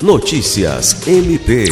Notícias MP.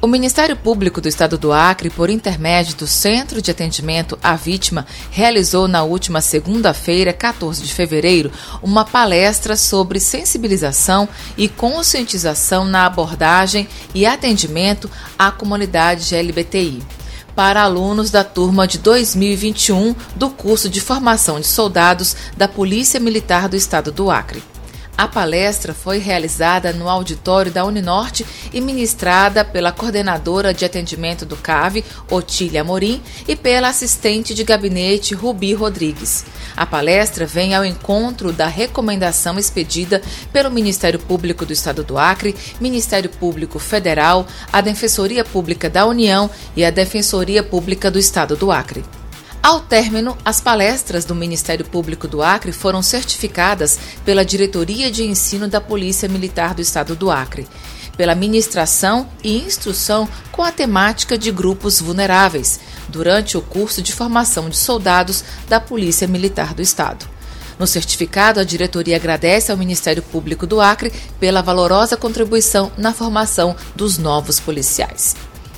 O Ministério Público do Estado do Acre, por intermédio do Centro de Atendimento à Vítima, realizou na última segunda-feira, 14 de fevereiro, uma palestra sobre sensibilização e conscientização na abordagem e atendimento à comunidade LGBTI para alunos da turma de 2021 do curso de formação de soldados da Polícia Militar do Estado do Acre. A palestra foi realizada no auditório da Uninorte e ministrada pela coordenadora de atendimento do CAV, Otília Morim, e pela assistente de gabinete Rubi Rodrigues. A palestra vem ao encontro da recomendação expedida pelo Ministério Público do Estado do Acre, Ministério Público Federal, a Defensoria Pública da União e a Defensoria Pública do Estado do Acre. Ao término, as palestras do Ministério Público do Acre foram certificadas pela Diretoria de Ensino da Polícia Militar do Estado do Acre, pela ministração e instrução com a temática de grupos vulneráveis, durante o curso de formação de soldados da Polícia Militar do Estado. No certificado, a diretoria agradece ao Ministério Público do Acre pela valorosa contribuição na formação dos novos policiais.